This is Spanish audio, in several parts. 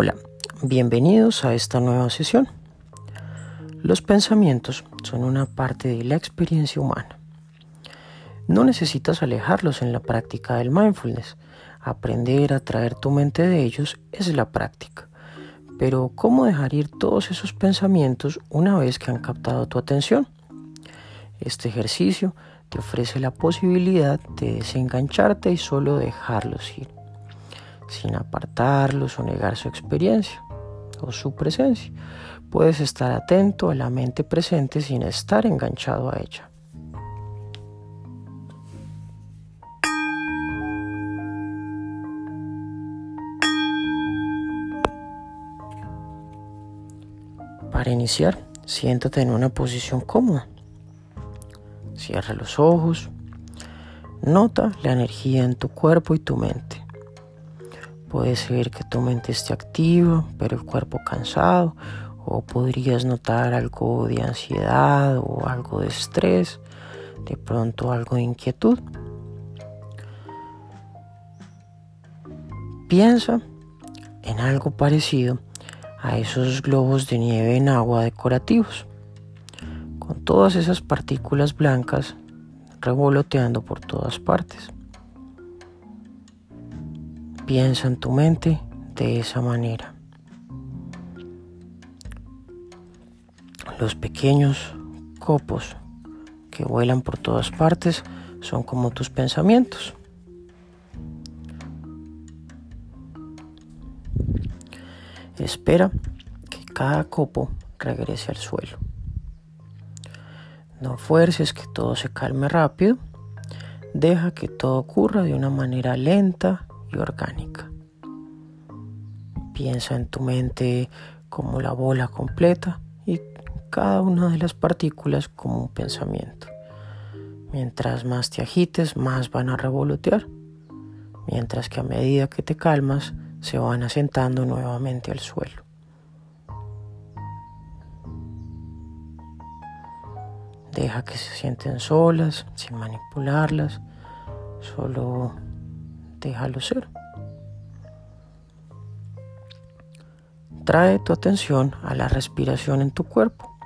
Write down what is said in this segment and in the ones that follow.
Hola, bienvenidos a esta nueva sesión. Los pensamientos son una parte de la experiencia humana. No necesitas alejarlos en la práctica del mindfulness. Aprender a traer tu mente de ellos es la práctica. Pero ¿cómo dejar ir todos esos pensamientos una vez que han captado tu atención? Este ejercicio te ofrece la posibilidad de desengancharte y solo dejarlos ir, sin apartarlos o negar su experiencia o su presencia. Puedes estar atento a la mente presente sin estar enganchado a ella. Para iniciar, siéntate en una posición cómoda. Cierra los ojos. Nota la energía en tu cuerpo y tu mente. Puede ser que tu mente esté activa, pero el cuerpo cansado, o podrías notar algo de ansiedad o algo de estrés, de pronto algo de inquietud. Piensa en algo parecido a esos globos de nieve en agua decorativos con todas esas partículas blancas revoloteando por todas partes. Piensa en tu mente de esa manera. Los pequeños copos que vuelan por todas partes son como tus pensamientos. Espera que cada copo regrese al suelo. No fuerces que todo se calme rápido. Deja que todo ocurra de una manera lenta y orgánica. Piensa en tu mente como la bola completa y cada una de las partículas como un pensamiento. Mientras más te agites, más van a revolotear, mientras que a medida que te calmas, se van asentando nuevamente al suelo. Deja que se sienten solas, sin manipularlas. Solo déjalo ser. Trae tu atención a la respiración en tu cuerpo.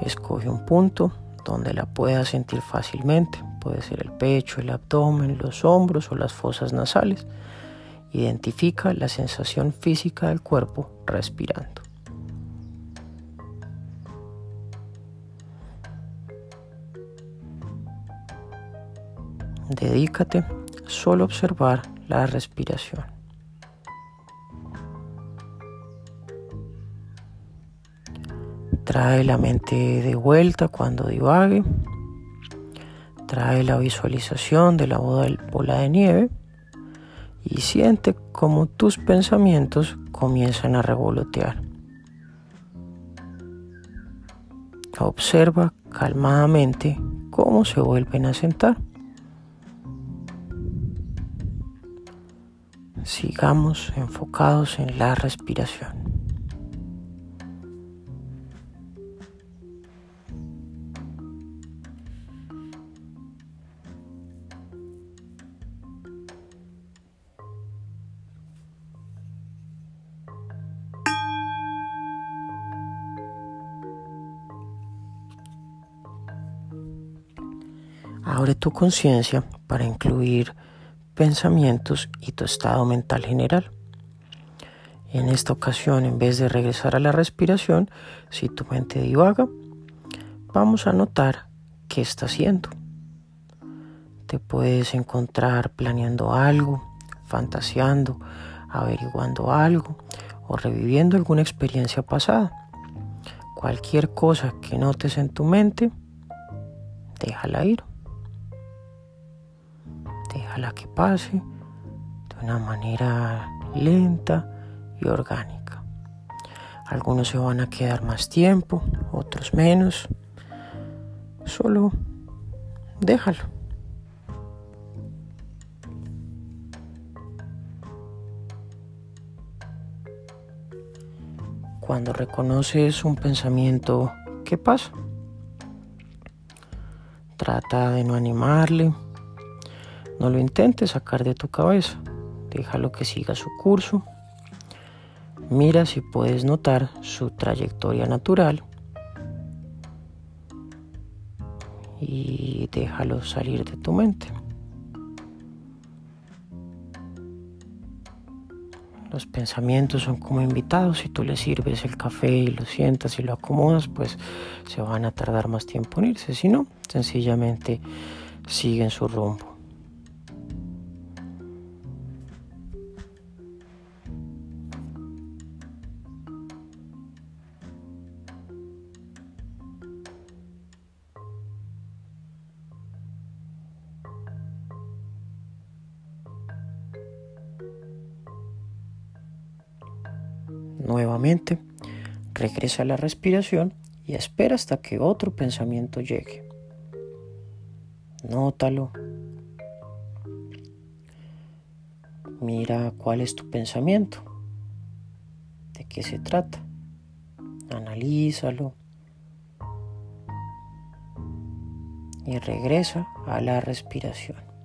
Escoge un punto donde la puedas sentir fácilmente. Puede ser el pecho, el abdomen, los hombros o las fosas nasales. Identifica la sensación física del cuerpo respirando. Dedícate solo observar la respiración. Trae la mente de vuelta cuando divague. Trae la visualización de la bola de nieve y siente como tus pensamientos comienzan a revolotear. Observa calmadamente cómo se vuelven a sentar. Sigamos enfocados en la respiración. Abre tu conciencia para incluir pensamientos y tu estado mental general. En esta ocasión, en vez de regresar a la respiración, si tu mente divaga, vamos a notar qué está haciendo. Te puedes encontrar planeando algo, fantaseando, averiguando algo o reviviendo alguna experiencia pasada. Cualquier cosa que notes en tu mente, déjala ir déjala que pase de una manera lenta y orgánica. Algunos se van a quedar más tiempo, otros menos. Solo déjalo. Cuando reconoces un pensamiento, ¿qué pasa? Trata de no animarle no lo intentes sacar de tu cabeza. Déjalo que siga su curso. Mira si puedes notar su trayectoria natural y déjalo salir de tu mente. Los pensamientos son como invitados, si tú les sirves el café y lo sientas y lo acomodas, pues se van a tardar más tiempo en irse, si no, sencillamente siguen su rumbo. Nuevamente, regresa a la respiración y espera hasta que otro pensamiento llegue. Nótalo. Mira cuál es tu pensamiento. ¿De qué se trata? Analízalo. Y regresa a la respiración.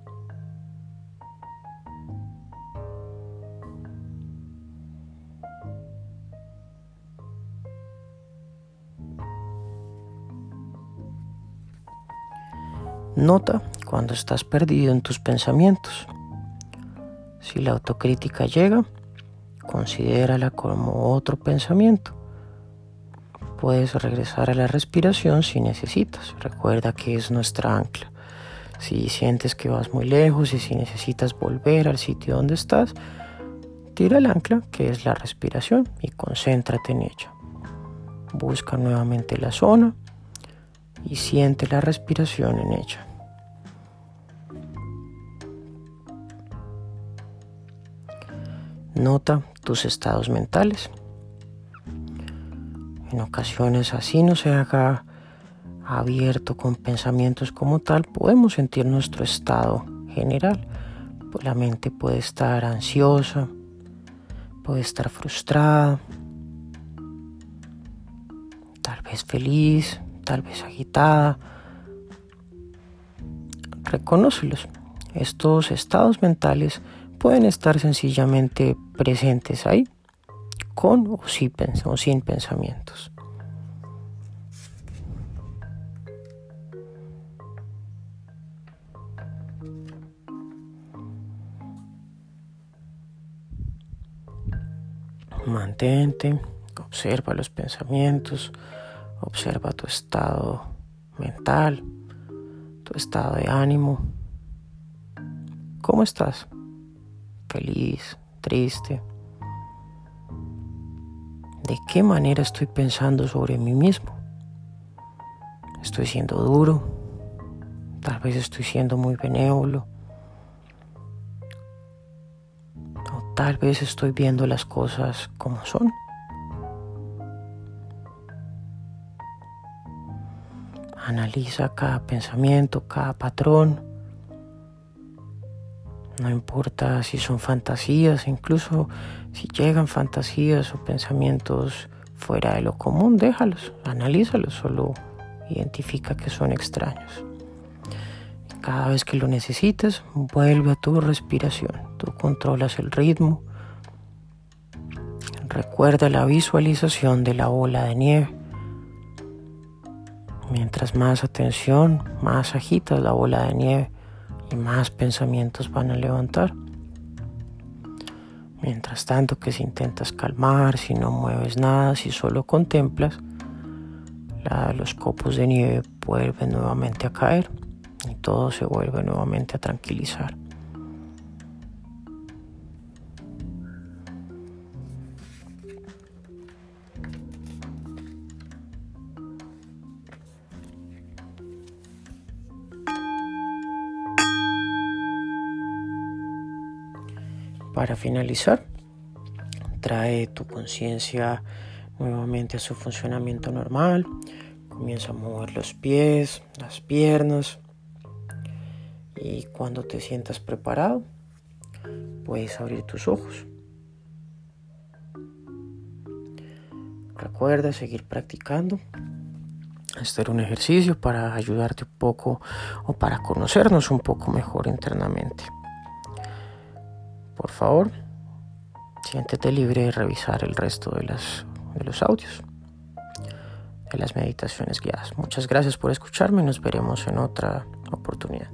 Nota cuando estás perdido en tus pensamientos. Si la autocrítica llega, considérala como otro pensamiento. Puedes regresar a la respiración si necesitas. Recuerda que es nuestra ancla. Si sientes que vas muy lejos y si necesitas volver al sitio donde estás, tira el ancla, que es la respiración, y concéntrate en ella. Busca nuevamente la zona y siente la respiración en ella. Nota tus estados mentales. En ocasiones así no se haga abierto con pensamientos como tal, podemos sentir nuestro estado general. La mente puede estar ansiosa, puede estar frustrada, tal vez feliz, tal vez agitada. Reconócelos. Estos estados mentales pueden estar sencillamente presentes ahí, con o, sin pensamientos. Mantente, observa los pensamientos, observa tu estado mental, tu estado de ánimo. ¿Cómo estás? feliz, triste. ¿De qué manera estoy pensando sobre mí mismo? ¿Estoy siendo duro? Tal vez estoy siendo muy benévolo. O tal vez estoy viendo las cosas como son. Analiza cada pensamiento, cada patrón no importa si son fantasías, incluso si llegan fantasías o pensamientos fuera de lo común, déjalos, analízalos, solo identifica que son extraños. Cada vez que lo necesites, vuelve a tu respiración. Tú controlas el ritmo. Recuerda la visualización de la ola de nieve. Mientras más atención, más agitas la bola de nieve más pensamientos van a levantar. Mientras tanto que si intentas calmar, si no mueves nada, si solo contemplas, los copos de nieve vuelven nuevamente a caer y todo se vuelve nuevamente a tranquilizar. Para finalizar, trae tu conciencia nuevamente a su funcionamiento normal. Comienza a mover los pies, las piernas. Y cuando te sientas preparado, puedes abrir tus ojos. Recuerda seguir practicando. Este era un ejercicio para ayudarte un poco o para conocernos un poco mejor internamente. Por favor, siéntete libre de revisar el resto de, las, de los audios de las meditaciones guiadas. Muchas gracias por escucharme. Nos veremos en otra oportunidad.